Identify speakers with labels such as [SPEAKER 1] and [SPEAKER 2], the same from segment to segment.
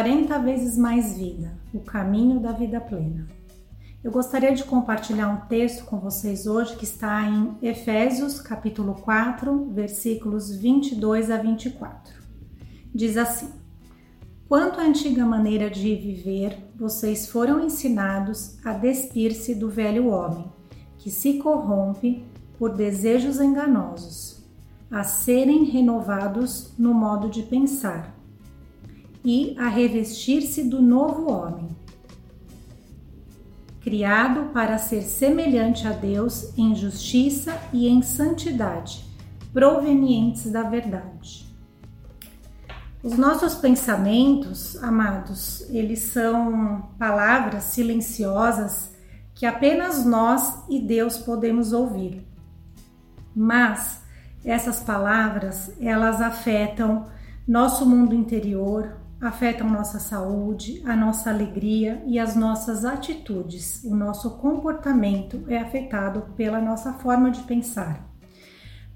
[SPEAKER 1] 40 vezes mais vida, o caminho da vida plena. Eu gostaria de compartilhar um texto com vocês hoje que está em Efésios, capítulo 4, versículos 22 a 24. Diz assim: Quanto à antiga maneira de viver, vocês foram ensinados a despir-se do velho homem, que se corrompe por desejos enganosos, a serem renovados no modo de pensar e a revestir-se do novo homem criado para ser semelhante a Deus em justiça e em santidade, provenientes da verdade. Os nossos pensamentos, amados, eles são palavras silenciosas que apenas nós e Deus podemos ouvir. Mas essas palavras, elas afetam nosso mundo interior, afetam nossa saúde, a nossa alegria e as nossas atitudes. O nosso comportamento é afetado pela nossa forma de pensar.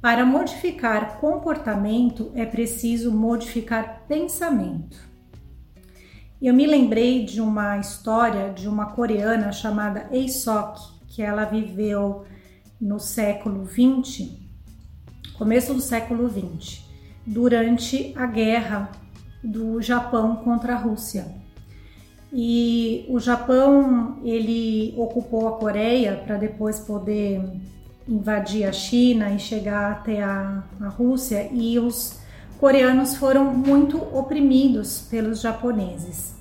[SPEAKER 1] Para modificar comportamento é preciso modificar pensamento. Eu me lembrei de uma história de uma coreana chamada Ei Sok, que ela viveu no século 20, começo do século 20, durante a guerra do Japão contra a Rússia. E o Japão ele ocupou a Coreia para depois poder invadir a China e chegar até a, a Rússia e os coreanos foram muito oprimidos pelos japoneses.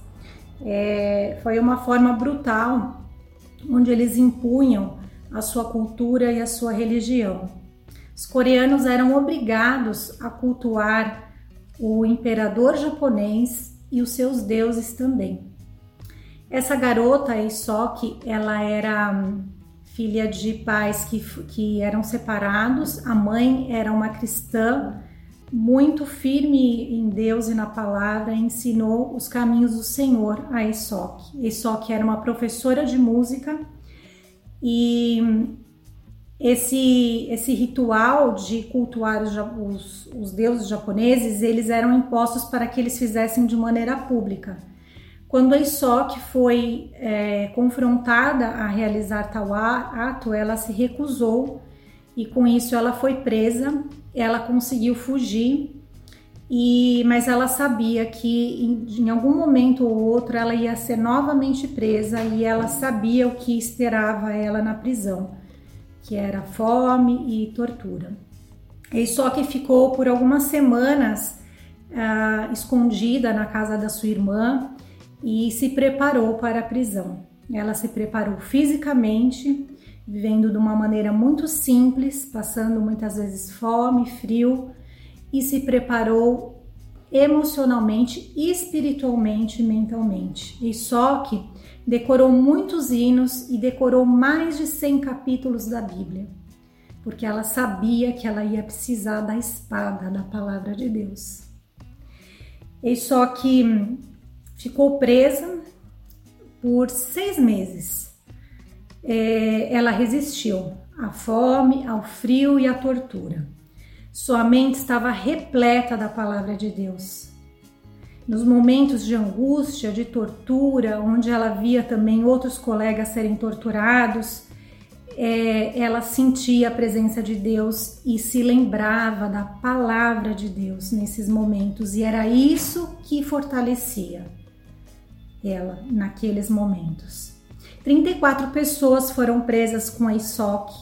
[SPEAKER 1] É, foi uma forma brutal onde eles impunham a sua cultura e a sua religião. Os coreanos eram obrigados a cultuar o imperador japonês e os seus deuses também. Essa garota, Isoki, ela era hum, filha de pais que, que eram separados, a mãe era uma cristã muito firme em Deus e na palavra, ensinou os caminhos do Senhor a Isoki. Isoki era uma professora de música e hum, esse, esse ritual de cultuar os, os, os, deuses japoneses, eles eram impostos para que eles fizessem de maneira pública. Quando a Isoki foi é, confrontada a realizar tal ato, ela se recusou e com isso ela foi presa, ela conseguiu fugir, e, mas ela sabia que em, em algum momento ou outro ela ia ser novamente presa e ela sabia o que esperava ela na prisão que era fome e tortura. E só que ficou por algumas semanas ah, escondida na casa da sua irmã e se preparou para a prisão. Ela se preparou fisicamente, vivendo de uma maneira muito simples, passando muitas vezes fome, frio, e se preparou emocionalmente, espiritualmente, mentalmente. E só que decorou muitos hinos e decorou mais de 100 capítulos da Bíblia, porque ela sabia que ela ia precisar da espada da palavra de Deus. E só que ficou presa por seis meses. É, ela resistiu à fome, ao frio e à tortura. Sua mente estava repleta da palavra de Deus nos momentos de angústia, de tortura, onde ela via também outros colegas serem torturados, é, ela sentia a presença de Deus e se lembrava da palavra de Deus nesses momentos, e era isso que fortalecia ela naqueles momentos. 34 pessoas foram presas com a ISOC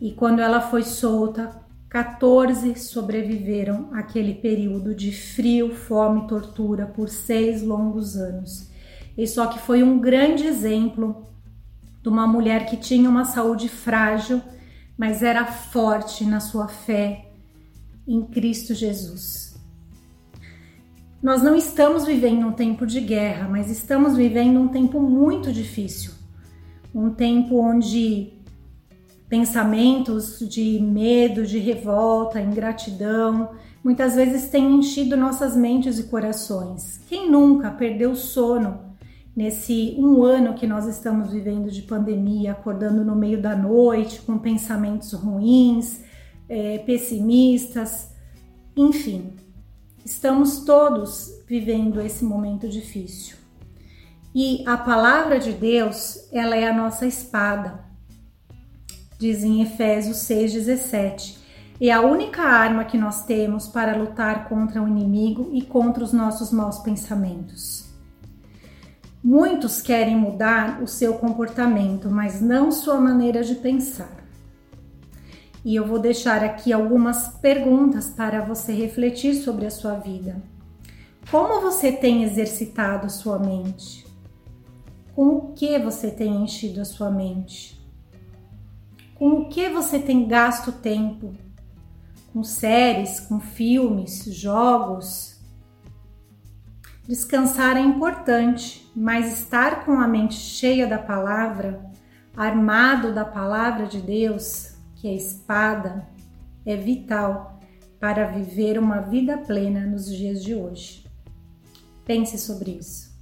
[SPEAKER 1] e quando ela foi solta, 14 sobreviveram àquele período de frio, fome e tortura por seis longos anos. E só que foi um grande exemplo de uma mulher que tinha uma saúde frágil, mas era forte na sua fé em Cristo Jesus. Nós não estamos vivendo um tempo de guerra, mas estamos vivendo um tempo muito difícil. Um tempo onde pensamentos de medo, de revolta, ingratidão, muitas vezes têm enchido nossas mentes e corações. Quem nunca perdeu sono nesse um ano que nós estamos vivendo de pandemia, acordando no meio da noite com pensamentos ruins, é, pessimistas, enfim. estamos todos vivendo esse momento difícil. E a palavra de Deus, ela é a nossa espada. Diz em Efésios 6:17. É a única arma que nós temos para lutar contra o inimigo e contra os nossos maus pensamentos. Muitos querem mudar o seu comportamento, mas não sua maneira de pensar. E eu vou deixar aqui algumas perguntas para você refletir sobre a sua vida. Como você tem exercitado sua mente? Com o que você tem enchido a sua mente? Com o que você tem gasto tempo? Com séries, com filmes, jogos, Descansar é importante, mas estar com a mente cheia da palavra, armado da palavra de Deus, que é espada, é vital para viver uma vida plena nos dias de hoje. Pense sobre isso.